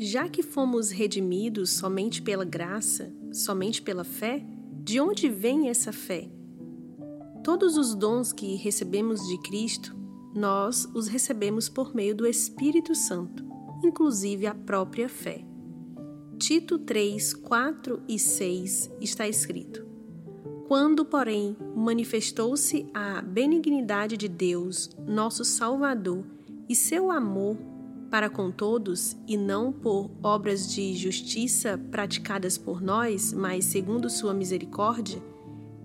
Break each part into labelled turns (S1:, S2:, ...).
S1: Já que fomos redimidos somente pela graça, somente pela fé, de onde vem essa fé? Todos os dons que recebemos de Cristo, nós os recebemos por meio do Espírito Santo, inclusive a própria fé. Tito 3, 4 e 6 está escrito: Quando, porém, manifestou-se a benignidade de Deus, nosso Salvador, e seu amor para com todos, e não por obras de justiça praticadas por nós, mas segundo sua misericórdia,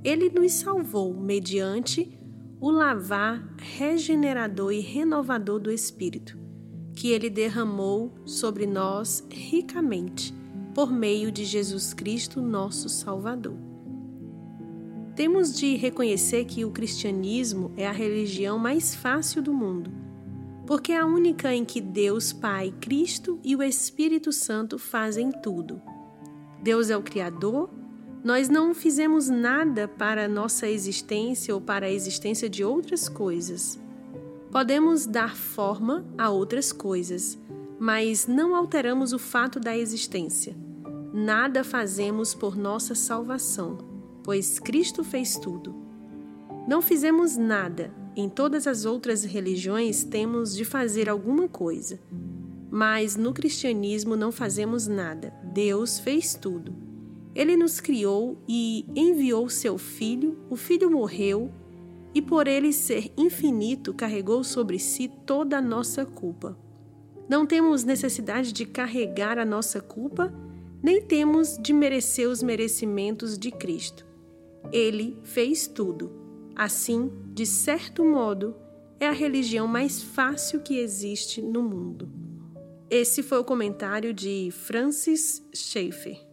S1: ele nos salvou mediante o lavar regenerador e renovador do Espírito, que ele derramou sobre nós ricamente, por meio de Jesus Cristo, nosso Salvador. Temos de reconhecer que o cristianismo é a religião mais fácil do mundo porque é a única em que Deus Pai, Cristo e o Espírito Santo fazem tudo. Deus é o Criador, nós não fizemos nada para a nossa existência ou para a existência de outras coisas. Podemos dar forma a outras coisas, mas não alteramos o fato da existência. Nada fazemos por nossa salvação, pois Cristo fez tudo. Não fizemos nada, em todas as outras religiões temos de fazer alguma coisa, mas no cristianismo não fazemos nada. Deus fez tudo. Ele nos criou e enviou seu filho, o filho morreu e por ele ser infinito carregou sobre si toda a nossa culpa. Não temos necessidade de carregar a nossa culpa, nem temos de merecer os merecimentos de Cristo. Ele fez tudo Assim, de certo modo, é a religião mais fácil que existe no mundo. Esse foi o comentário de Francis Schaeffer.